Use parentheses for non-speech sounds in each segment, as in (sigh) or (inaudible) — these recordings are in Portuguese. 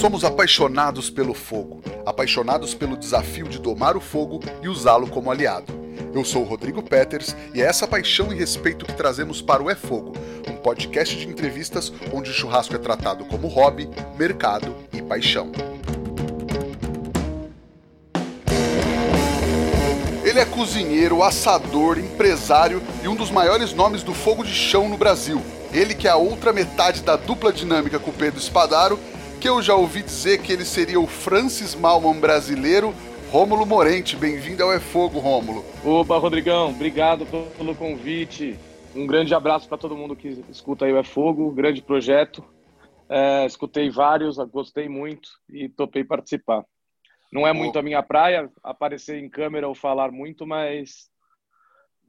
Somos apaixonados pelo fogo, apaixonados pelo desafio de domar o fogo e usá-lo como aliado. Eu sou o Rodrigo Peters e é essa paixão e respeito que trazemos para o É Fogo, um podcast de entrevistas onde o churrasco é tratado como hobby, mercado e paixão. Ele é cozinheiro, assador, empresário e um dos maiores nomes do fogo de chão no Brasil. Ele que é a outra metade da dupla dinâmica com Pedro Espadaro que eu já ouvi dizer que ele seria o Francis Malman brasileiro, Rômulo Morente. Bem-vindo ao É Fogo, Rômulo. Opa, Rodrigão, obrigado pelo convite. Um grande abraço para todo mundo que escuta aí o É Fogo, grande projeto. É, escutei vários, gostei muito e topei participar. Não é muito a minha praia aparecer em câmera ou falar muito, mas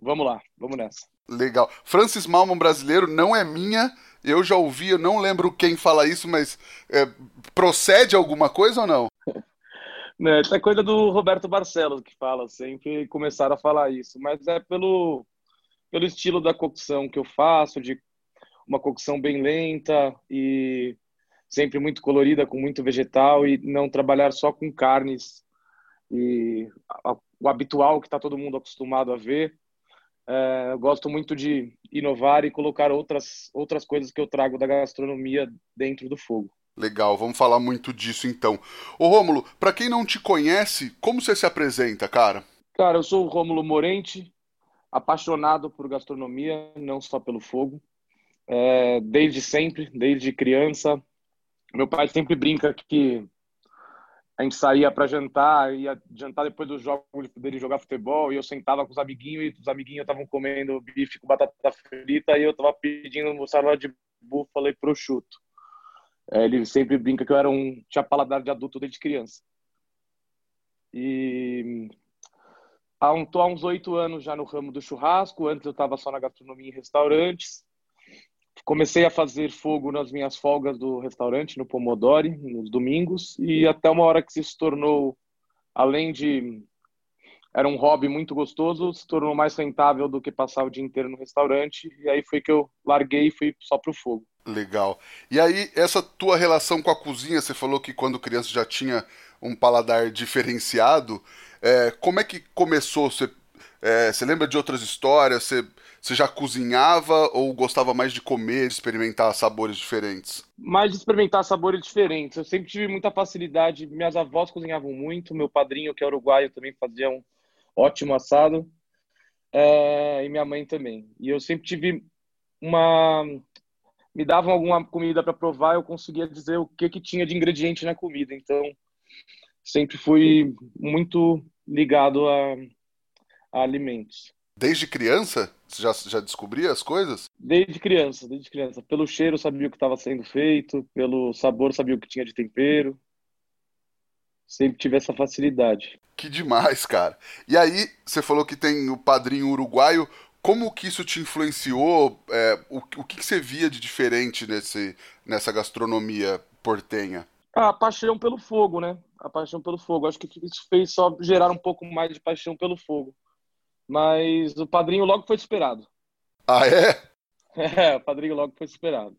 vamos lá, vamos nessa. Legal. Francis Malman brasileiro não é minha, eu já ouvi, eu não lembro quem fala isso, mas é, procede alguma coisa ou não? (laughs) Né, é coisa do Roberto Barcelos que fala sempre, começaram a falar isso, mas é pelo, pelo estilo da cocção que eu faço, de uma cocção bem lenta e sempre muito colorida, com muito vegetal e não trabalhar só com carnes e o habitual que está todo mundo acostumado a ver é, eu gosto muito de inovar e colocar outras, outras coisas que eu trago da gastronomia dentro do fogo. Legal, vamos falar muito disso então. Ô Rômulo, para quem não te conhece, como você se apresenta, cara? Cara, eu sou o Rômulo Morente, apaixonado por gastronomia, não só pelo fogo. É, desde sempre, desde criança. Meu pai sempre brinca que a gente saía para jantar, ia jantar depois do jogo dele jogar futebol, e eu sentava com os amiguinhos, e os amiguinhos estavam comendo bife com batata frita, e eu tava pedindo mussarela de búfala e prosciutto. É, ele sempre brinca que eu era um tinha paladar de adulto desde criança. E há, um, há uns oito anos já no ramo do churrasco, antes eu estava só na gastronomia e restaurantes, comecei a fazer fogo nas minhas folgas do restaurante, no Pomodori, nos domingos, e até uma hora que se tornou, além de. Era um hobby muito gostoso, se tornou mais rentável do que passar o dia inteiro no restaurante, e aí foi que eu larguei e fui só pro fogo. Legal. E aí, essa tua relação com a cozinha, você falou que quando criança já tinha um paladar diferenciado. É, como é que começou? Você, é, você lembra de outras histórias? Você você já cozinhava ou gostava mais de comer, de experimentar sabores diferentes? Mais de experimentar sabores diferentes. Eu sempre tive muita facilidade. Minhas avós cozinhavam muito. Meu padrinho, que é uruguaio, também fazia um ótimo assado. É, e minha mãe também. E eu sempre tive uma. Me davam alguma comida para provar, eu conseguia dizer o que, que tinha de ingrediente na comida. Então, sempre fui muito ligado a, a alimentos. Desde criança? Você já, já descobria as coisas? Desde criança, desde criança. Pelo cheiro sabia o que estava sendo feito, pelo sabor sabia o que tinha de tempero. Sempre tive essa facilidade. Que demais, cara. E aí, você falou que tem o padrinho uruguaio. Como que isso te influenciou? É, o, o que, que você via de diferente nesse, nessa gastronomia portenha? a paixão pelo fogo, né? A paixão pelo fogo. Acho que isso fez só gerar um pouco mais de paixão pelo fogo mas o padrinho logo foi esperado. Ah, é? (laughs) É, o padrinho logo foi esperado.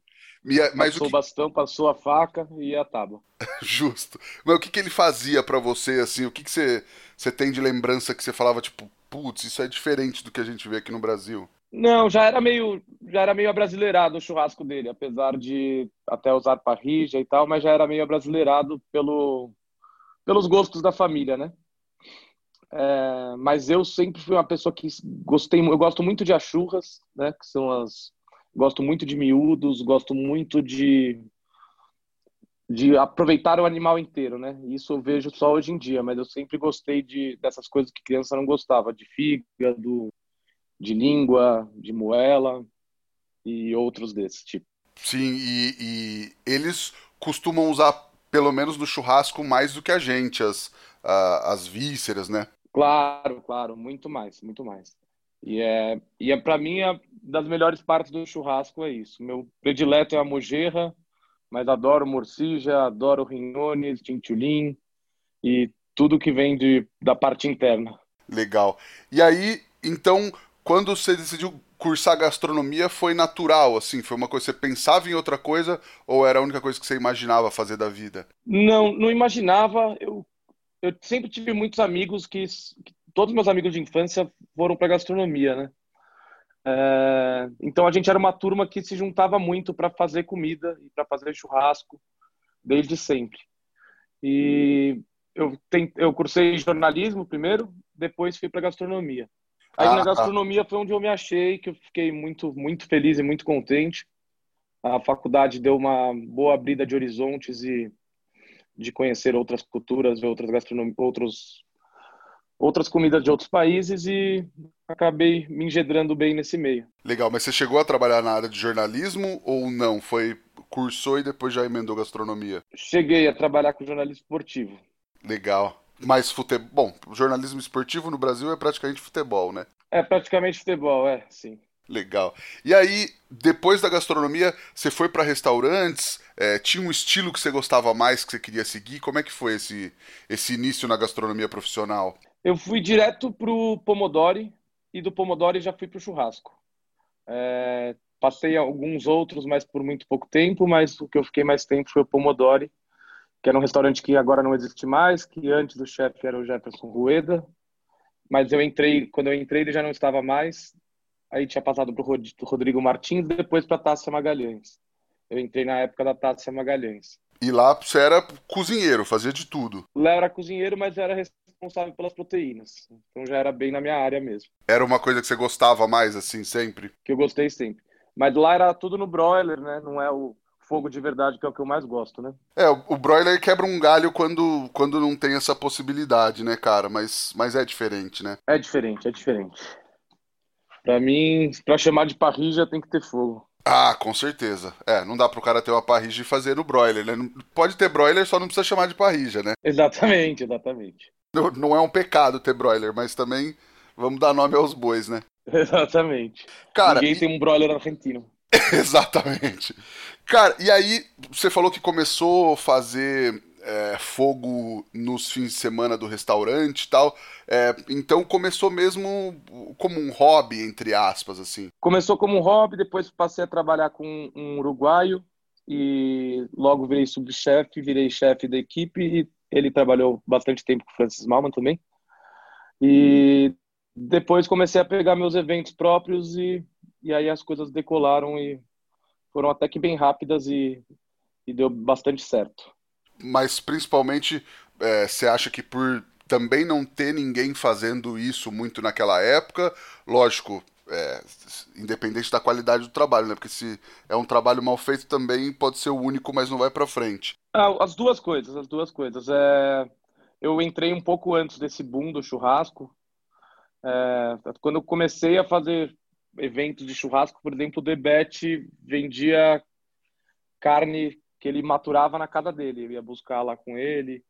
mas passou o, que... bastão, passou a faca e a tábua. (laughs) Justo. Mas o que, que ele fazia para você, assim? O que, que você, você tem de lembrança que você falava, tipo, putz, isso é diferente do que a gente vê aqui no Brasil? Não, já era meio, já era meio abrasileirado o churrasco dele, apesar de até usar parrija e tal, mas já era meio abrasileirado pelo, pelos gostos da família, né? É, mas eu sempre fui uma pessoa que gostei, eu gosto muito de achurras, né? Que são as, gosto muito de miúdos, gosto muito de de aproveitar o animal inteiro, né? Isso eu vejo só hoje em dia, mas eu sempre gostei de dessas coisas que criança não gostava, de fígado, de língua, de moela e outros desse tipo. Sim, e, e eles costumam usar, pelo menos no churrasco, mais do que a gente, as, as vísceras, né? Claro, claro, muito mais, muito mais. E é, e é para mim, é das melhores partes do churrasco é isso. Meu predileto é a mojerra, mas adoro morcija, adoro rinhones, tintulim e tudo que vem de, da parte interna. Legal. E aí, então, quando você decidiu cursar gastronomia foi natural, assim? Foi uma coisa que você pensava em outra coisa ou era a única coisa que você imaginava fazer da vida? Não, não imaginava. Eu, eu sempre tive muitos amigos que, que todos meus amigos de infância foram para gastronomia, né? É, então a gente era uma turma que se juntava muito para fazer comida e para fazer churrasco desde sempre. E eu, tem, eu cursei jornalismo primeiro, depois fui para gastronomia. Aí ah, na tá. gastronomia foi onde eu me achei, que eu fiquei muito, muito feliz e muito contente. A faculdade deu uma boa abrida de horizontes e de conhecer outras culturas, ver outras gastronomias, outros outras comidas de outros países e acabei me engedrando bem nesse meio. Legal, mas você chegou a trabalhar na área de jornalismo ou não? Foi cursou e depois já emendou gastronomia? Cheguei a trabalhar com jornalismo esportivo. Legal. Mas futebol. Bom, jornalismo esportivo no Brasil é praticamente futebol, né? É praticamente futebol, é, sim. Legal. E aí, depois da gastronomia, você foi para restaurantes? É, tinha um estilo que você gostava mais, que você queria seguir? Como é que foi esse, esse início na gastronomia profissional? Eu fui direto pro Pomodori e do Pomodori já fui pro churrasco. É, passei alguns outros, mas por muito pouco tempo, mas o que eu fiquei mais tempo foi o Pomodori que era um restaurante que agora não existe mais, que antes do chefe era o Jefferson Rueda, mas eu entrei, quando eu entrei ele já não estava mais, aí tinha passado para o Rodrigo Martins, depois para a Tássia Magalhães. Eu entrei na época da Tássia Magalhães. E lá você era cozinheiro, fazia de tudo. Lá era cozinheiro, mas era responsável pelas proteínas. Então já era bem na minha área mesmo. Era uma coisa que você gostava mais, assim, sempre? Que eu gostei sempre. Mas lá era tudo no broiler, né? Não é o fogo de verdade, que é o que eu mais gosto, né? É, o broiler quebra um galho quando, quando não tem essa possibilidade, né, cara? Mas, mas é diferente, né? É diferente, é diferente. Pra mim, pra chamar de parrilla tem que ter fogo. Ah, com certeza. É, não dá pro cara ter uma parrilla e fazer no broiler, né? Pode ter broiler, só não precisa chamar de parrilla, né? Exatamente, exatamente. Não, não é um pecado ter broiler, mas também vamos dar nome aos bois, né? (laughs) Exatamente. Cara, Ninguém e... tem um broiler argentino. (laughs) Exatamente. Cara, e aí você falou que começou a fazer é, fogo nos fins de semana do restaurante e tal. É, então começou mesmo como um hobby, entre aspas, assim. Começou como um hobby, depois passei a trabalhar com um uruguaio e logo virei subchefe, virei chefe da equipe e ele trabalhou bastante tempo com o Francis Malman também. E depois comecei a pegar meus eventos próprios e e aí as coisas decolaram e foram até que bem rápidas e, e deu bastante certo. Mas principalmente é, você acha que por também não ter ninguém fazendo isso muito naquela época, lógico, é, independente da qualidade do trabalho, né? Porque se é um trabalho mal feito também pode ser o único, mas não vai para frente. Ah, as duas coisas, as duas coisas. É, eu entrei um pouco antes desse boom do churrasco. É, quando eu comecei a fazer eventos de churrasco, por exemplo, o Debete vendia carne que ele maturava na casa dele. Eu ia buscar lá com ele.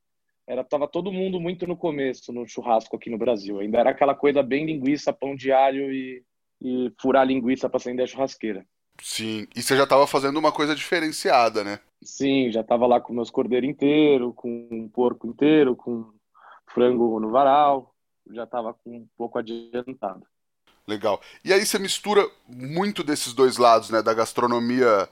Era tava todo mundo muito no começo no churrasco aqui no Brasil. Ainda era aquela coisa bem linguiça, pão de alho e, e furar linguiça para acender a churrasqueira. Sim, e você já estava fazendo uma coisa diferenciada, né? Sim, já estava lá com meus cordeiros inteiro, com um porco inteiro, com frango no varal, já estava com um pouco adiantado. Legal. E aí você mistura muito desses dois lados, né? Da gastronomia,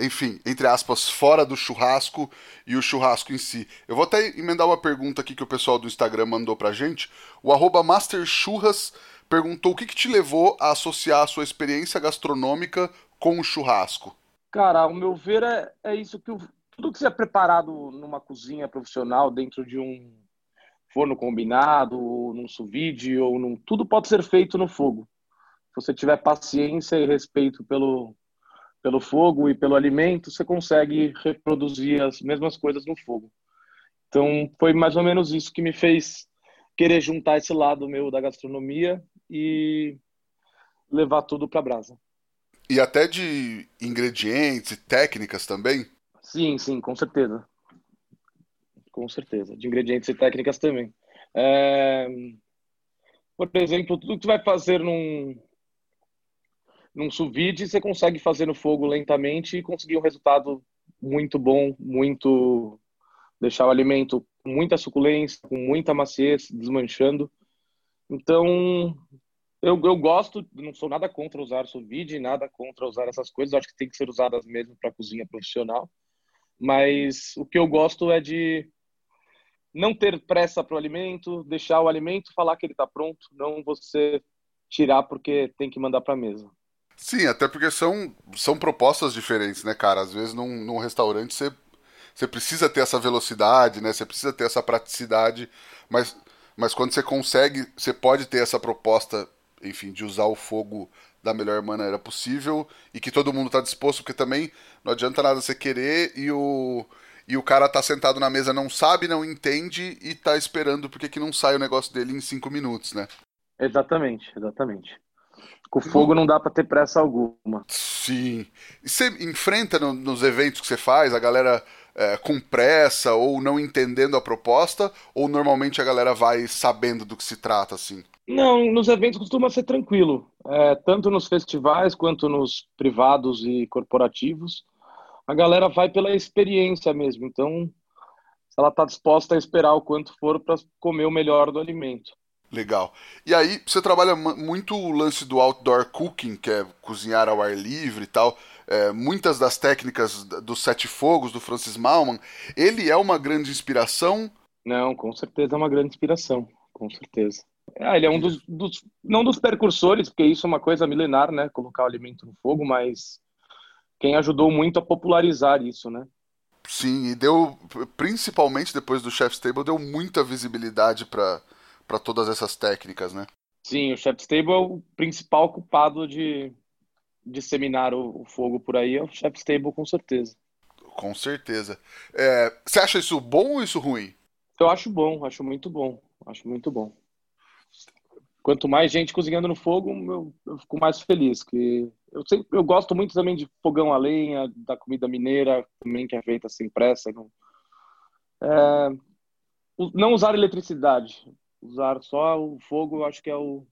enfim, entre aspas, fora do churrasco e o churrasco em si. Eu vou até emendar uma pergunta aqui que o pessoal do Instagram mandou pra gente. O arroba MasterChurras perguntou o que, que te levou a associar a sua experiência gastronômica com o churrasco. Cara, ao meu ver, é, é isso que tudo que você é preparado numa cozinha profissional dentro de um forno combinado, ou num sous ou num... tudo pode ser feito no fogo. Se você tiver paciência e respeito pelo, pelo fogo e pelo alimento, você consegue reproduzir as mesmas coisas no fogo. Então, foi mais ou menos isso que me fez querer juntar esse lado meu da gastronomia e levar tudo para brasa. E até de ingredientes e técnicas também? Sim, sim, com certeza com certeza. De ingredientes e técnicas também. É... Por exemplo, tudo que você vai fazer num, num sous vide, você consegue fazer no fogo lentamente e conseguir um resultado muito bom, muito deixar o alimento com muita suculência, com muita maciez, desmanchando. Então, Eu, eu gosto, não sou nada contra usar sous vide, nada contra usar essas coisas, acho que tem que ser usadas mesmo para cozinha profissional. Mas o que eu gosto é de não ter pressa para o alimento, deixar o alimento falar que ele está pronto, não você tirar porque tem que mandar para a mesa. Sim, até porque são, são propostas diferentes, né, cara? Às vezes num, num restaurante você, você precisa ter essa velocidade, né? Você precisa ter essa praticidade, mas, mas quando você consegue, você pode ter essa proposta, enfim, de usar o fogo da melhor maneira possível e que todo mundo está disposto, porque também não adianta nada você querer e o, e o cara tá sentado na mesa, não sabe, não entende e tá esperando porque que não sai o negócio dele em cinco minutos, né? Exatamente, exatamente. Com fogo não dá para ter pressa alguma. Sim. E você enfrenta no, nos eventos que você faz a galera é, com pressa ou não entendendo a proposta? Ou normalmente a galera vai sabendo do que se trata, assim? Não, nos eventos costuma ser tranquilo. É, tanto nos festivais quanto nos privados e corporativos. A galera vai pela experiência mesmo. Então, ela está disposta a esperar o quanto for para comer o melhor do alimento. Legal. E aí, você trabalha muito o lance do outdoor cooking, que é cozinhar ao ar livre e tal. É, muitas das técnicas dos sete fogos do Francis Malman, ele é uma grande inspiração? Não, com certeza é uma grande inspiração, com certeza. Ah, ele é um dos, dos, não dos percursores, porque isso é uma coisa milenar, né? Colocar o alimento no fogo, mas quem ajudou muito a popularizar isso, né? Sim, e deu, principalmente depois do Chef's Table, deu muita visibilidade para para todas essas técnicas, né? Sim, o Chef's Table é o principal culpado de disseminar o, o fogo por aí, é o Chef's Table, com certeza. Com certeza. É, você acha isso bom ou isso ruim? Eu acho bom, acho muito bom, acho muito bom. Quanto mais gente cozinhando no fogo, eu, eu fico mais feliz. Que eu, sempre, eu gosto muito também de fogão a lenha, da comida mineira, também que é feita sem pressa. Não, é, não usar eletricidade usar só o fogo, eu acho que é o,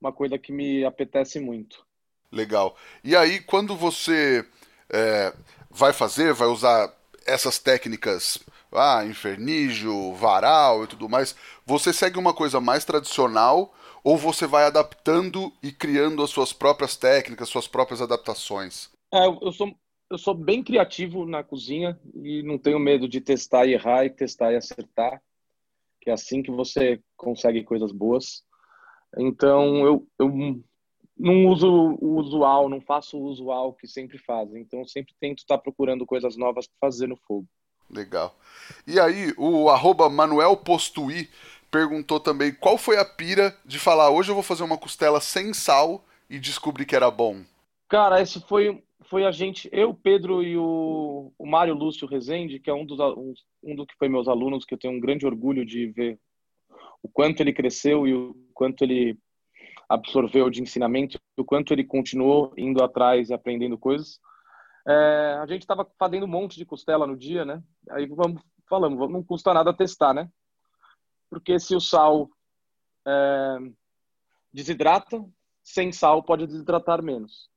uma coisa que me apetece muito. Legal. E aí, quando você é, vai fazer, vai usar essas técnicas, ah, infernígio, varal e tudo mais, você segue uma coisa mais tradicional ou você vai adaptando e criando as suas próprias técnicas, suas próprias adaptações? É, eu sou eu sou bem criativo na cozinha e não tenho medo de testar e errar e testar e acertar que é assim que você consegue coisas boas. Então, eu, eu não uso o usual, não faço o usual que sempre fazem. Então, eu sempre tento estar procurando coisas novas para fazer no fogo. Legal. E aí, o arroba Manuel Postui perguntou também qual foi a pira de falar hoje eu vou fazer uma costela sem sal e descobri que era bom. Cara, esse foi foi a gente, eu, Pedro e o, o Mário Lúcio Rezende, que é um dos um, do que foi meus alunos, que eu tenho um grande orgulho de ver o quanto ele cresceu e o quanto ele absorveu de ensinamento, o quanto ele continuou indo atrás e aprendendo coisas. É, a gente estava fazendo um monte de costela no dia, né? Aí vamos falamos, não custa nada testar, né? Porque se o sal é, desidrata, sem sal pode desidratar menos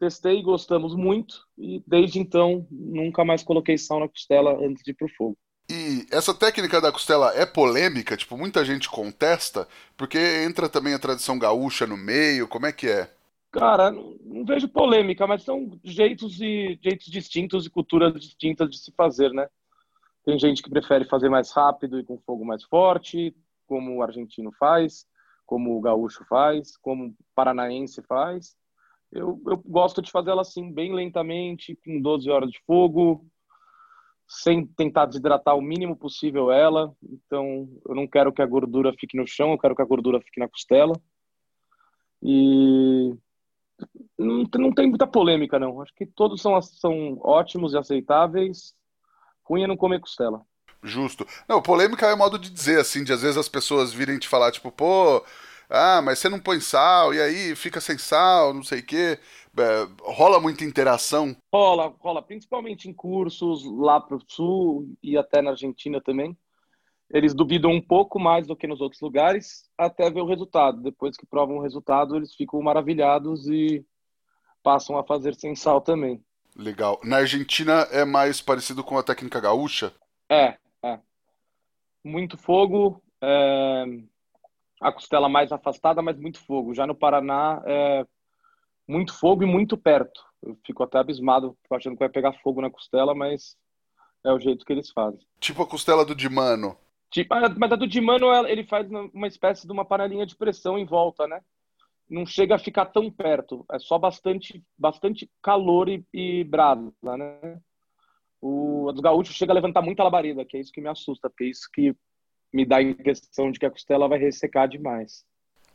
testei, gostamos muito e desde então nunca mais coloquei sal na costela antes de ir pro fogo. E essa técnica da costela é polêmica, tipo, muita gente contesta, porque entra também a tradição gaúcha no meio, como é que é? Cara, não, não vejo polêmica, mas são jeitos e jeitos distintos e culturas distintas de se fazer, né? Tem gente que prefere fazer mais rápido e com fogo mais forte, como o argentino faz, como o gaúcho faz, como o paranaense faz. Eu, eu gosto de fazer ela assim, bem lentamente, com 12 horas de fogo, sem tentar desidratar o mínimo possível ela. Então, eu não quero que a gordura fique no chão, eu quero que a gordura fique na costela. E não, não tem muita polêmica, não. Acho que todos são, são ótimos e aceitáveis. Ruim é não comer costela. Justo. Não, polêmica é modo de dizer, assim, de às vezes as pessoas virem te falar, tipo, pô, ah, mas você não põe sal, e aí fica sem sal, não sei o quê. É, rola muita interação? Rola, rola, principalmente em cursos lá pro sul e até na Argentina também. Eles duvidam um pouco mais do que nos outros lugares, até ver o resultado. Depois que provam o resultado, eles ficam maravilhados e passam a fazer sem sal também. Legal. Na Argentina é mais parecido com a técnica gaúcha? É, é. Muito fogo, é a costela mais afastada, mas muito fogo. Já no Paraná, é muito fogo e muito perto. Eu fico até abismado, achando que vai pegar fogo na costela, mas é o jeito que eles fazem. Tipo a costela do Dimano. Tipo, mas a do Dimano, ele faz uma espécie de uma panelinha de pressão em volta, né? Não chega a ficar tão perto. É só bastante, bastante calor e, e brasa, né? O a dos gaúchos chega a levantar muita labareda, que é isso que me assusta, porque é isso que me dá a impressão de que a costela vai ressecar demais.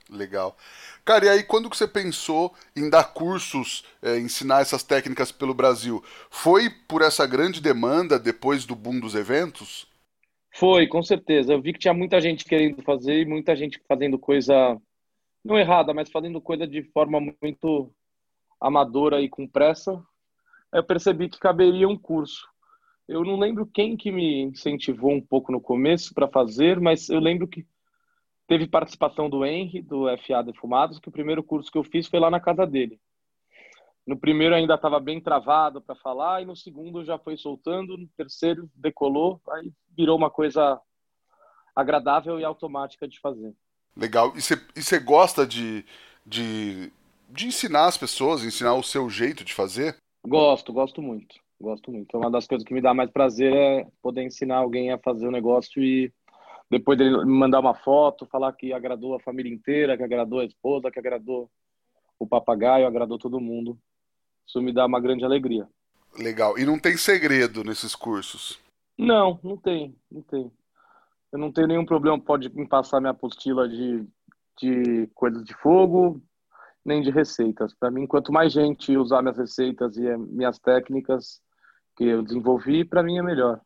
Legal. Cara, e aí quando que você pensou em dar cursos, é, ensinar essas técnicas pelo Brasil? Foi por essa grande demanda depois do boom dos eventos? Foi, com certeza. Eu vi que tinha muita gente querendo fazer e muita gente fazendo coisa não errada, mas fazendo coisa de forma muito amadora e com pressa. Eu percebi que caberia um curso. Eu não lembro quem que me incentivou um pouco no começo para fazer, mas eu lembro que teve participação do Henry, do FA Defumados, que o primeiro curso que eu fiz foi lá na casa dele. No primeiro ainda estava bem travado para falar, e no segundo já foi soltando, no terceiro decolou, aí virou uma coisa agradável e automática de fazer. Legal. E você gosta de, de, de ensinar as pessoas, ensinar o seu jeito de fazer? Gosto, gosto muito. Gosto muito. Uma das coisas que me dá mais prazer é poder ensinar alguém a fazer o um negócio e depois dele me mandar uma foto, falar que agradou a família inteira, que agradou a esposa, que agradou o papagaio, agradou todo mundo. Isso me dá uma grande alegria. Legal. E não tem segredo nesses cursos? Não, não tem, não tem. Eu não tenho nenhum problema, pode me passar minha apostila de, de coisas de fogo, nem de receitas. Para mim, quanto mais gente usar minhas receitas e minhas técnicas que eu desenvolvi, para mim é melhor.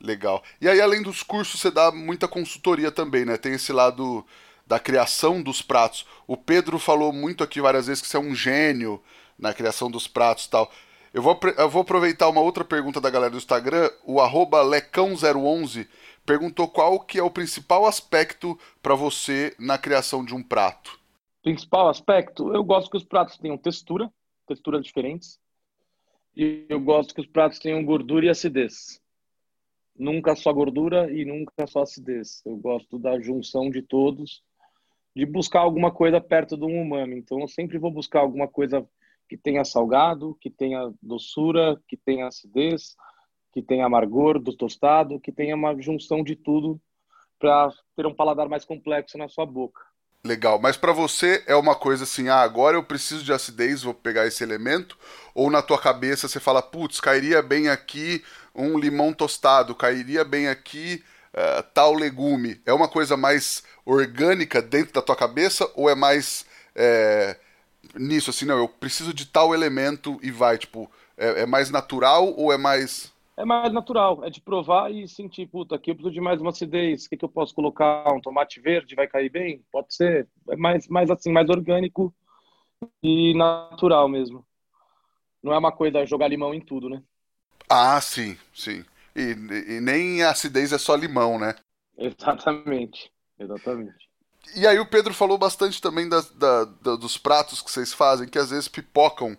Legal. E aí, além dos cursos, você dá muita consultoria também, né? Tem esse lado da criação dos pratos. O Pedro falou muito aqui várias vezes que você é um gênio na criação dos pratos e tal. Eu vou, eu vou aproveitar uma outra pergunta da galera do Instagram. O lecão011 perguntou qual que é o principal aspecto para você na criação de um prato. Principal aspecto? Eu gosto que os pratos tenham textura, texturas diferentes. E eu gosto que os pratos tenham gordura e acidez nunca só gordura e nunca só acidez. Eu gosto da junção de todos, de buscar alguma coisa perto do umami. Então eu sempre vou buscar alguma coisa que tenha salgado, que tenha doçura, que tenha acidez, que tenha amargor do tostado, que tenha uma junção de tudo para ter um paladar mais complexo na sua boca. Legal, mas para você é uma coisa assim, ah, agora eu preciso de acidez, vou pegar esse elemento, ou na tua cabeça você fala, putz, cairia bem aqui um limão tostado, cairia bem aqui uh, tal legume. É uma coisa mais orgânica dentro da tua cabeça ou é mais é, nisso, assim, não, eu preciso de tal elemento e vai, tipo, é, é, mais natural ou é mais... É mais natural, é de provar e sentir, puta, aqui eu preciso de mais uma acidez, o que, que eu posso colocar? Um tomate verde vai cair bem? Pode ser, é mais, mais assim, mais orgânico e natural mesmo. Não é uma coisa jogar limão em tudo, né? Ah, sim, sim. E, e nem a acidez é só limão, né? Exatamente, exatamente. E aí o Pedro falou bastante também da, da, da, dos pratos que vocês fazem, que às vezes pipocam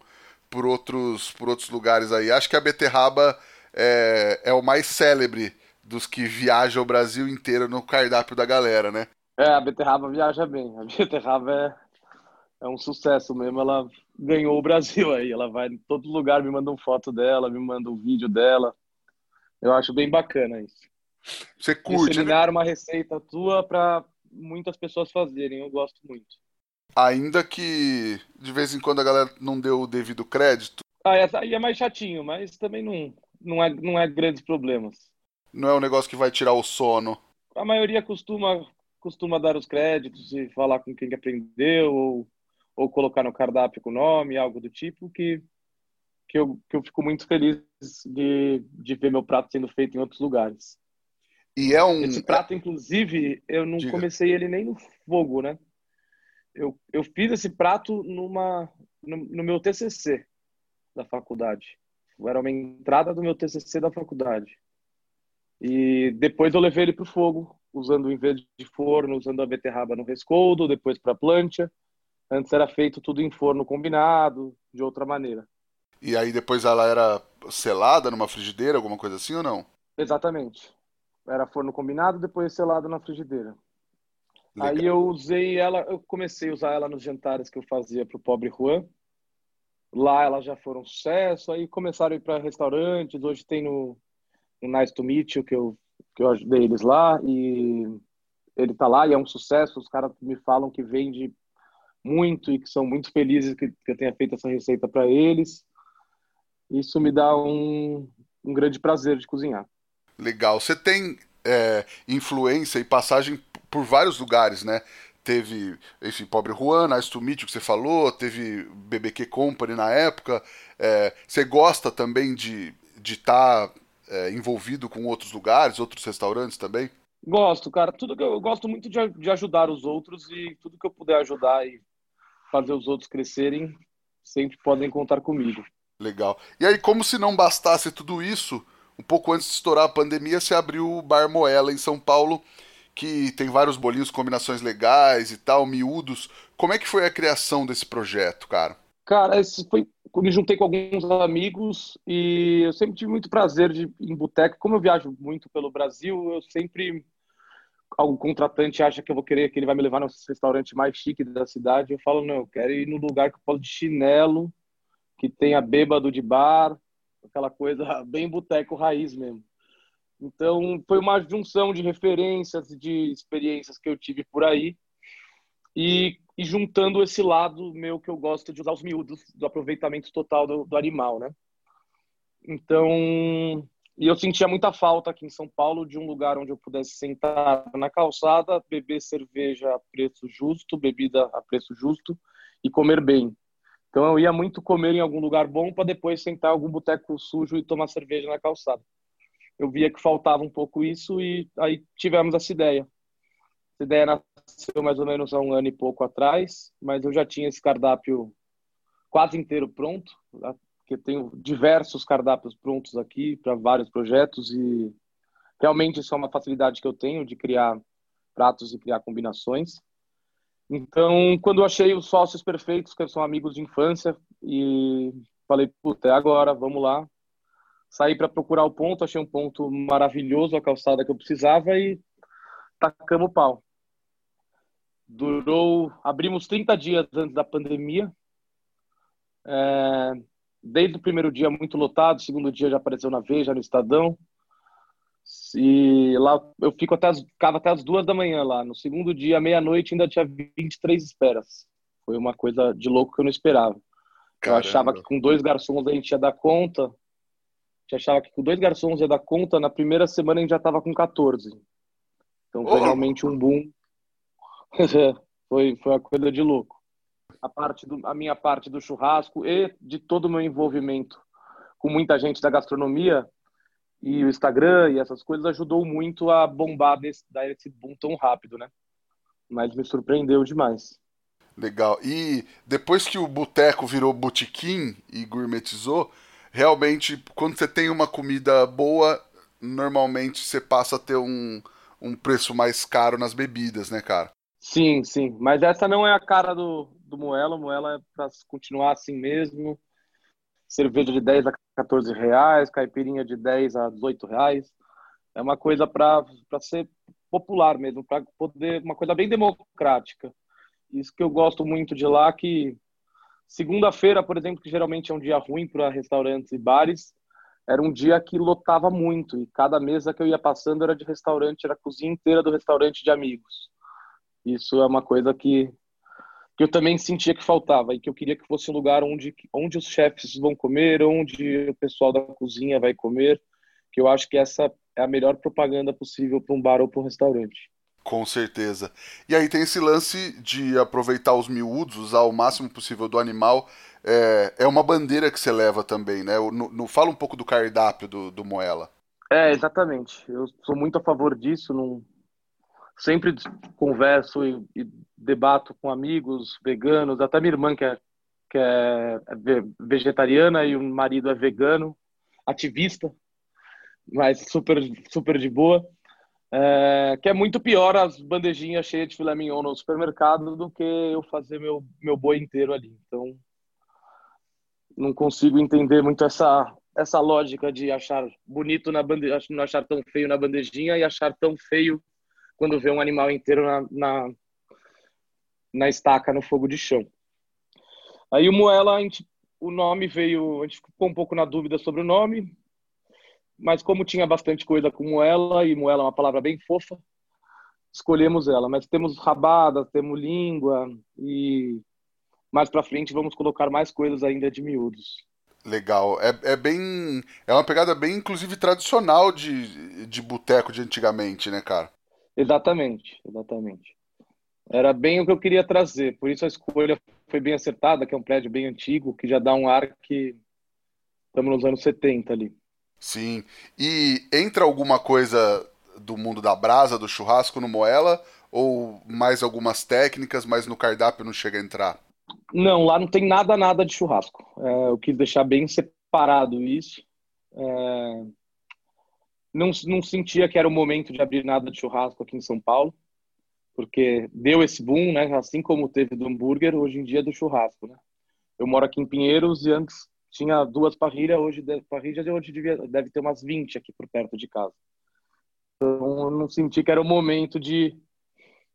por outros, por outros lugares aí. Acho que a beterraba é, é o mais célebre dos que viajam o Brasil inteiro no cardápio da galera, né? É, a beterraba viaja bem. A beterraba é, é um sucesso mesmo. Ela ganhou o Brasil aí. Ela vai em todo lugar, me manda uma foto dela, me manda um vídeo dela. Eu acho bem bacana isso. Você curte, Disseminar né? uma receita tua para muitas pessoas fazerem. Eu gosto muito. Ainda que de vez em quando a galera não deu o devido crédito. Ah, aí é mais chatinho, mas também não, não, é, não é grandes problemas. Não é um negócio que vai tirar o sono. A maioria costuma, costuma dar os créditos e falar com quem aprendeu ou ou colocar no cardápio com nome, algo do tipo, que, que, eu, que eu fico muito feliz de, de ver meu prato sendo feito em outros lugares. E é um. Esse prato, inclusive, eu não Diga. comecei ele nem no fogo, né? Eu, eu fiz esse prato numa, no, no meu TCC da faculdade. Era uma entrada do meu TCC da faculdade. E depois eu levei ele para o fogo, usando em vez de forno, usando a beterraba no rescoldo, depois para plancha. Antes era feito tudo em forno combinado, de outra maneira. E aí depois ela era selada numa frigideira, alguma coisa assim ou não? Exatamente. Era forno combinado, depois selado na frigideira. Legal. Aí eu usei ela, eu comecei a usar ela nos jantares que eu fazia para o pobre Juan. Lá elas já foram sucesso, aí começaram a ir para restaurantes. Hoje tem no, no Nice to Meet You, que eu, que eu ajudei eles lá, e ele tá lá e é um sucesso. Os caras me falam que vende muito e que são muito felizes que, que eu tenha feito essa receita para eles. Isso me dá um, um grande prazer de cozinhar. Legal. Você tem é, influência e passagem por vários lugares, né? Teve, enfim, Pobre Juan, Nice to Meet, que você falou, teve BBQ Company na época. É, você gosta também de estar de tá, é, envolvido com outros lugares, outros restaurantes também? Gosto, cara. Tudo que eu, eu gosto muito de, de ajudar os outros e tudo que eu puder ajudar e fazer os outros crescerem, sempre podem contar comigo. Legal. E aí, como se não bastasse tudo isso, um pouco antes de estourar a pandemia, se abriu o Bar Moela em São Paulo, que tem vários bolinhos, combinações legais e tal, miúdos. Como é que foi a criação desse projeto, cara? Cara, esse foi me juntei com alguns amigos e eu sempre tive muito prazer de em boteco. Como eu viajo muito pelo Brasil, eu sempre algum contratante acha que eu vou querer que ele vai me levar no restaurante mais chique da cidade. Eu falo, não, eu quero ir no lugar que eu posso de chinelo, que tenha bêbado de bar, aquela coisa (laughs) bem boteco raiz mesmo. Então, foi uma junção de referências, de experiências que eu tive por aí. E, e, juntando esse lado meu que eu gosto de usar os miúdos, do aproveitamento total do, do animal, né? Então, e eu sentia muita falta aqui em São Paulo de um lugar onde eu pudesse sentar na calçada, beber cerveja a preço justo, bebida a preço justo e comer bem. Então eu ia muito comer em algum lugar bom para depois sentar em algum boteco sujo e tomar cerveja na calçada eu via que faltava um pouco isso e aí tivemos essa ideia. Essa ideia nasceu mais ou menos há um ano e pouco atrás, mas eu já tinha esse cardápio quase inteiro pronto, porque tenho diversos cardápios prontos aqui para vários projetos e realmente isso é uma facilidade que eu tenho de criar pratos e criar combinações. Então, quando eu achei os sócios perfeitos, que são amigos de infância, e falei, puta, é agora, vamos lá, saí para procurar o ponto, achei um ponto maravilhoso, a calçada que eu precisava e tacamos o pau. Durou, abrimos 30 dias antes da pandemia. É, desde o primeiro dia muito lotado, segundo dia já apareceu na Veja, no Estadão. E lá eu fico até as, ficava até as duas da manhã lá. No segundo dia, meia-noite, ainda tinha 23 esperas. Foi uma coisa de louco que eu não esperava. Caramba. Eu achava que com dois garçons a gente ia dar conta gente achava que com dois garçons ia dar conta, na primeira semana a gente já estava com 14. Então foi oh. realmente um boom. (laughs) foi, foi uma coisa de louco. A, parte do, a minha parte do churrasco e de todo o meu envolvimento com muita gente da gastronomia e o Instagram e essas coisas ajudou muito a bombar, desse, dar esse boom tão rápido, né? Mas me surpreendeu demais. Legal. E depois que o boteco virou botequim e gourmetizou, realmente, quando você tem uma comida boa, normalmente você passa a ter um, um preço mais caro nas bebidas, né, cara? Sim, sim. Mas essa não é a cara do, do Moela. Moela é para continuar assim mesmo. Cerveja de 10 a 14 reais, caipirinha de 10 a 18 reais. É uma coisa para ser popular mesmo, para poder. Uma coisa bem democrática. Isso que eu gosto muito de lá, que Segunda-feira, por exemplo, que geralmente é um dia ruim para restaurantes e bares, era um dia que lotava muito e cada mesa que eu ia passando era de restaurante, era a cozinha inteira do restaurante de amigos. Isso é uma coisa que, que eu também sentia que faltava e que eu queria que fosse um lugar onde, onde os chefes vão comer, onde o pessoal da cozinha vai comer, que eu acho que essa é a melhor propaganda possível para um bar ou para um restaurante. Com certeza. E aí tem esse lance de aproveitar os miúdos, usar o máximo possível do animal. É, é uma bandeira que você leva também, né? No, no, fala um pouco do cardápio do, do Moela. É, exatamente. Eu sou muito a favor disso. Não... Sempre converso e, e debato com amigos veganos, até minha irmã que é, que é, é vegetariana e o marido é vegano, ativista, mas super, super de boa. É, que é muito pior as bandejinhas cheias de filé mignon no supermercado do que eu fazer meu, meu boi inteiro ali. Então, não consigo entender muito essa, essa lógica de achar bonito na bandejinha, não achar tão feio na bandejinha e achar tão feio quando vê um animal inteiro na, na, na estaca no fogo de chão. Aí o Moela, gente, o nome veio, a gente ficou um pouco na dúvida sobre o nome, mas como tinha bastante coisa com Moela, e Moela é uma palavra bem fofa, escolhemos ela. Mas temos rabada, temos língua, e mais para frente vamos colocar mais coisas ainda de miúdos. Legal. É, é bem. É uma pegada bem, inclusive, tradicional de, de boteco de antigamente, né, cara? Exatamente, exatamente. Era bem o que eu queria trazer, por isso a escolha foi bem acertada, que é um prédio bem antigo, que já dá um ar que estamos nos anos 70 ali. Sim. E entra alguma coisa do mundo da brasa, do churrasco no Moela? Ou mais algumas técnicas, mas no cardápio não chega a entrar? Não, lá não tem nada, nada de churrasco. É, eu quis deixar bem separado isso. É, não, não sentia que era o momento de abrir nada de churrasco aqui em São Paulo, porque deu esse boom, né? Assim como teve do hambúrguer, hoje em dia é do churrasco, né? Eu moro aqui em Pinheiros e antes tinha duas parrilhas, hoje parrilhas hoje devia, deve ter umas 20 aqui por perto de casa. Então eu não senti que era o momento de,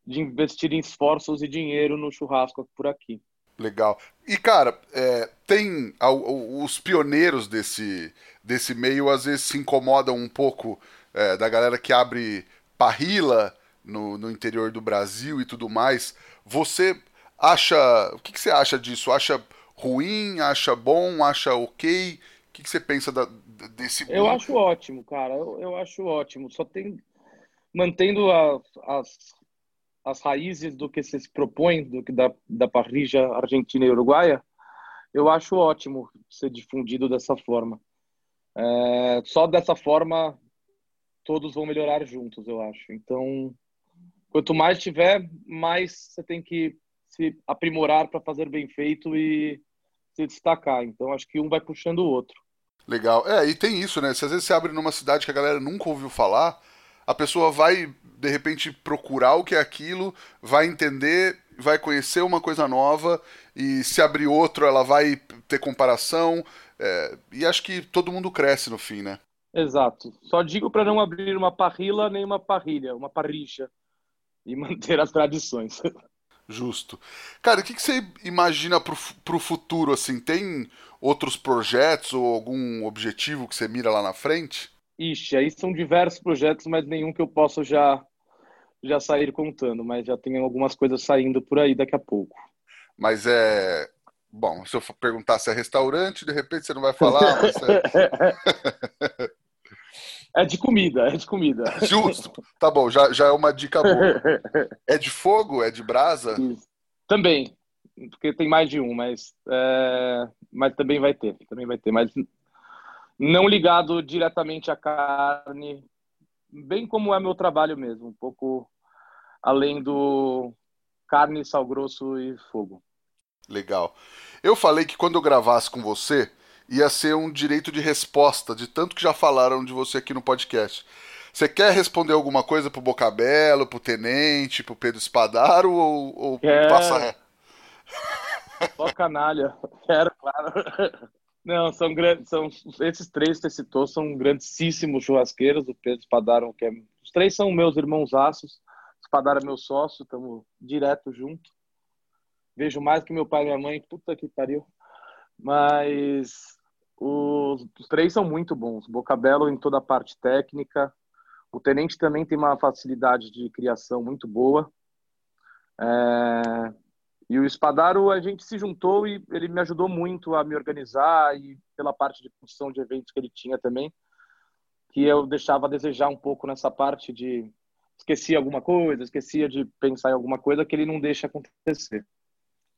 de investir em esforços e dinheiro no churrasco por aqui. Legal. E, cara, é, tem os pioneiros desse, desse meio, às vezes se incomodam um pouco é, da galera que abre parrila no, no interior do Brasil e tudo mais. Você acha. O que, que você acha disso? Acha ruim? Acha bom? Acha ok? O que, que você pensa da, desse. Eu acho ótimo, cara. Eu, eu acho ótimo. Só tem. Mantendo as, as as raízes do que se propõe, do que da, da parrija argentina e uruguaia, eu acho ótimo ser difundido dessa forma. É, só dessa forma todos vão melhorar juntos, eu acho. Então, quanto mais tiver, mais você tem que se aprimorar para fazer bem feito e se destacar. Então, acho que um vai puxando o outro. Legal. É, e tem isso, né? Se às vezes você abre numa cidade que a galera nunca ouviu falar, a pessoa vai de repente procurar o que é aquilo, vai entender, vai conhecer uma coisa nova e se abrir outro ela vai ter comparação é, e acho que todo mundo cresce no fim, né? Exato. Só digo para não abrir uma parrila nem uma parrilha, uma parricha e (laughs) manter as tradições. Justo. Cara, o que, que você imagina pro, pro futuro, assim? Tem outros projetos ou algum objetivo que você mira lá na frente? Ixi, aí são diversos projetos, mas nenhum que eu possa já já sair contando, mas já tem algumas coisas saindo por aí daqui a pouco. Mas é. Bom, se eu perguntar se é restaurante, de repente você não vai falar. Mas (laughs) é... de comida, é de comida. (laughs) Justo. Tá bom, já, já é uma dica boa. É de fogo? É de brasa? Também, porque tem mais de um, mas, é... mas também vai ter. Também vai ter, mas não ligado diretamente à carne, bem como é meu trabalho mesmo, um pouco além do carne, sal grosso e fogo. Legal. Eu falei que quando eu gravasse com você, ia ser um direito de resposta, de tanto que já falaram de você aqui no podcast. Você quer responder alguma coisa pro Bocabelo, pro Tenente, pro Pedro Espadaro ou, ou passa ré? (laughs) Só canalha. Quero, claro. Não, são grandes, são esses três que você citou são grandíssimos churrasqueiros. O Pedro Espadaro, que é, os três são meus irmãos aços. Espadaro é meu sócio, estamos direto junto. Vejo mais que meu pai e minha mãe, puta que pariu. Mas os, os três são muito bons. Bocabelo em toda a parte técnica. O Tenente também tem uma facilidade de criação muito boa. É, e o Espadaro, a gente se juntou e ele me ajudou muito a me organizar e pela parte de construção de eventos que ele tinha também, que eu deixava a desejar um pouco nessa parte de esquecia alguma coisa, esquecia de pensar em alguma coisa que ele não deixa acontecer.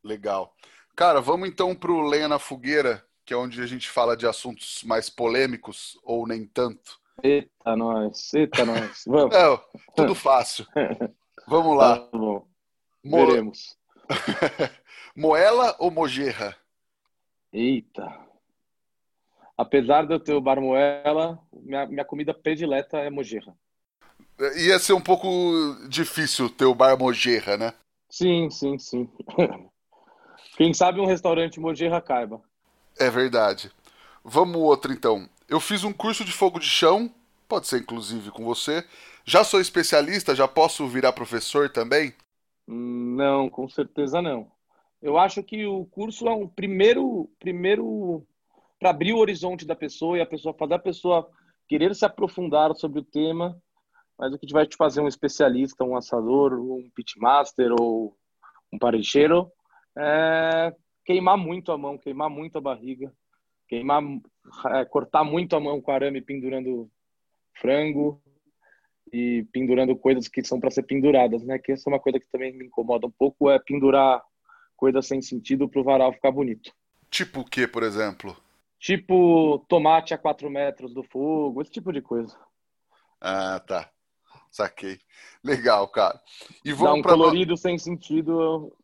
Legal. Cara, vamos então para o Lenha na Fogueira, que é onde a gente fala de assuntos mais polêmicos ou nem tanto. Eita, nós, eita, nós. (laughs) Vamos. É, tudo fácil. (laughs) Vamos lá. Tá bom. Veremos. (laughs) Moela ou mojerra? Eita. Apesar de eu ter o bar moela, minha, minha comida predileta é mojerra. Ia ser um pouco difícil ter o bar mojerra, né? Sim, sim, sim. Quem sabe um restaurante mojerra caiba. É verdade. Vamos outro então. Eu fiz um curso de fogo de chão, pode ser inclusive com você. Já sou especialista, já posso virar professor também? Não, com certeza não. Eu acho que o curso é um primeiro, primeiro para abrir o horizonte da pessoa e a pessoa fazer a pessoa querer se aprofundar sobre o tema, mas o que vai te fazer um especialista, um assador, um pitmaster ou um parecheiro é queimar muito a mão, queimar muito a barriga, queimar, é, cortar muito a mão com arame pendurando frango e pendurando coisas que são para ser penduradas, né? Que essa é uma coisa que também me incomoda um pouco, é pendurar coisas sem sentido para o varal ficar bonito. Tipo o que, por exemplo? Tipo tomate a 4 metros do fogo, esse tipo de coisa. Ah, tá. Saquei. Legal, cara. E vamos Dá um pra... colorido sem sentido.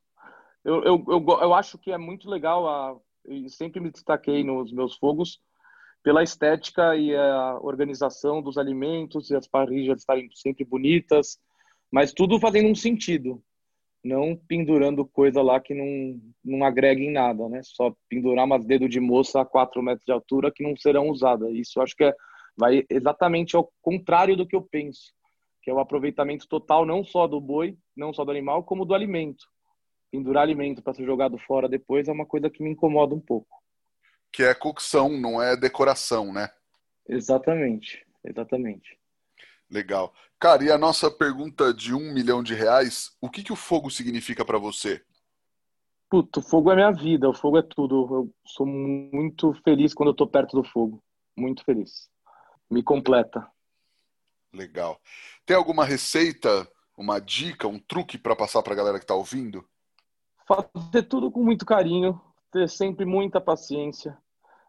Eu, eu, eu, eu, acho que é muito legal. A... Eu sempre me destaquei nos meus fogos pela estética e a organização dos alimentos e as parrilhas estarem sempre bonitas, mas tudo fazendo um sentido, não pendurando coisa lá que não, não agrega em nada, né? Só pendurar umas dedos de moça a 4 metros de altura que não serão usadas. Isso acho que é, vai exatamente ao contrário do que eu penso, que é o aproveitamento total não só do boi, não só do animal, como do alimento. Pendurar alimento para ser jogado fora depois é uma coisa que me incomoda um pouco que é cocção, não é decoração, né? Exatamente, exatamente. Legal. Cara, e a nossa pergunta de um milhão de reais, o que, que o fogo significa para você? Puto, o fogo é minha vida, o fogo é tudo. Eu sou muito feliz quando eu tô perto do fogo. Muito feliz. Me completa. Legal. Tem alguma receita, uma dica, um truque para passar para a galera que tá ouvindo? Fazer tudo com muito carinho, ter sempre muita paciência,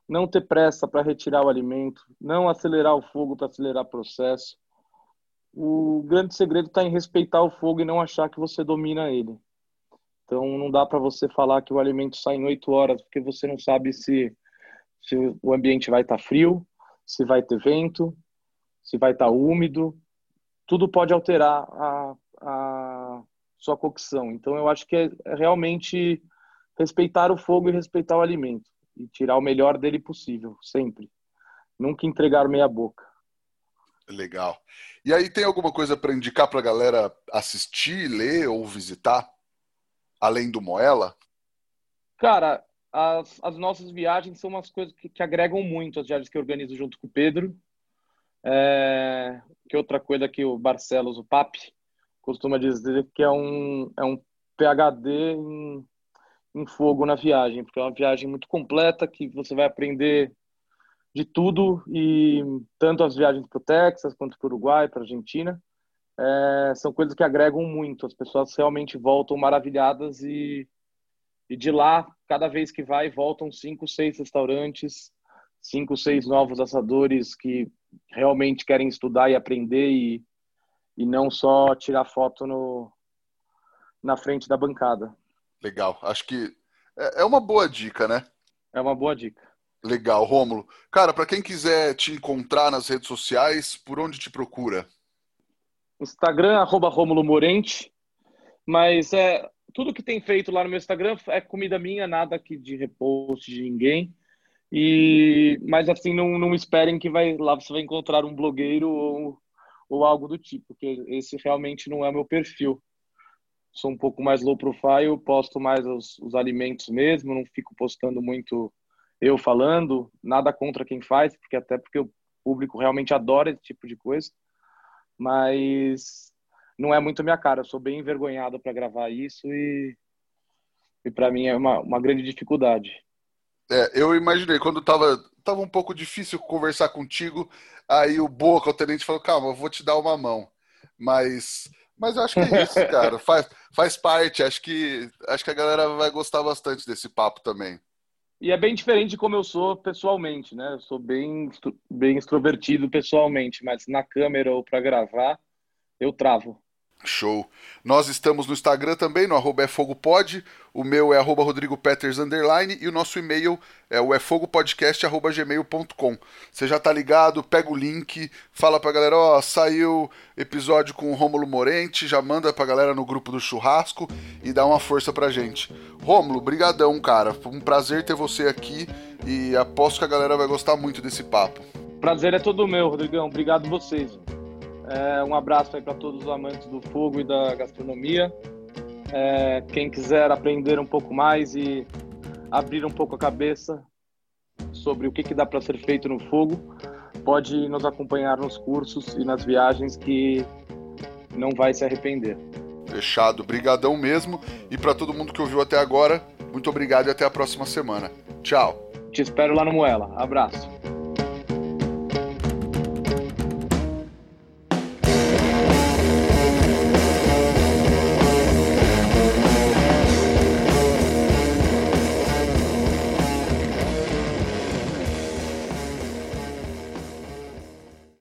não ter pressa para retirar o alimento, não acelerar o fogo para acelerar o processo. O grande segredo está em respeitar o fogo e não achar que você domina ele. Então não dá para você falar que o alimento sai em oito horas, porque você não sabe se, se o ambiente vai estar tá frio, se vai ter vento, se vai estar tá úmido. Tudo pode alterar a, a sua cocção. Então eu acho que é, é realmente respeitar o fogo e respeitar o alimento e tirar o melhor dele possível, sempre. Nunca entregar meia boca. Legal. E aí tem alguma coisa para indicar para a galera assistir, ler ou visitar, além do Moela? Cara, as, as nossas viagens são umas coisas que, que agregam muito as viagens que eu organizo junto com o Pedro. É, que outra coisa que o Barcelos, o Papi, costuma dizer que é um, é um PhD em em fogo na viagem, porque é uma viagem muito completa que você vai aprender de tudo e tanto as viagens para o Texas quanto para o Uruguai, para a Argentina, é, são coisas que agregam muito. As pessoas realmente voltam maravilhadas e, e de lá, cada vez que vai, voltam cinco, seis restaurantes, cinco, seis novos assadores que realmente querem estudar e aprender e, e não só tirar foto no, na frente da bancada. Legal. Acho que é, é uma boa dica, né? É uma boa dica. Legal, Rômulo. Cara, para quem quiser te encontrar nas redes sociais, por onde te procura? Instagram, arroba Rômulo Morente. Mas é, tudo que tem feito lá no meu Instagram é comida minha, nada aqui de repost de ninguém. E, mas assim, não, não esperem que vai, lá você vai encontrar um blogueiro ou, ou algo do tipo, porque esse realmente não é meu perfil sou um pouco mais low profile, posto mais os, os alimentos mesmo, não fico postando muito eu falando, nada contra quem faz, porque até porque o público realmente adora esse tipo de coisa, mas não é muito a minha cara, eu sou bem envergonhado para gravar isso e, e para mim é uma, uma grande dificuldade. É, eu imaginei, quando tava, tava um pouco difícil conversar contigo, aí o Boca, o tenente, falou, calma, eu vou te dar uma mão. Mas mas eu acho que é isso, (laughs) cara. Faz, faz parte. Acho que, acho que a galera vai gostar bastante desse papo também. E é bem diferente de como eu sou pessoalmente, né? Eu sou bem, bem extrovertido pessoalmente, mas na câmera ou para gravar, eu travo. Show. Nós estamos no Instagram também, no arroba efogopod. O meu é arroba rodrigopeters, underline, e o nosso e-mail é o efogopodcast.gmail.com. Você já tá ligado, pega o link, fala pra galera, ó, saiu episódio com o Rômulo Morente, já manda pra galera no grupo do churrasco e dá uma força pra gente. Rômulo, brigadão, cara. Foi um prazer ter você aqui e aposto que a galera vai gostar muito desse papo. Prazer é todo meu, Rodrigão. Obrigado vocês. É, um abraço aí para todos os amantes do fogo e da gastronomia. É, quem quiser aprender um pouco mais e abrir um pouco a cabeça sobre o que, que dá para ser feito no fogo, pode nos acompanhar nos cursos e nas viagens que não vai se arrepender. Fechado, brigadão mesmo. E para todo mundo que ouviu até agora, muito obrigado e até a próxima semana. Tchau. Te espero lá no Moela. Abraço.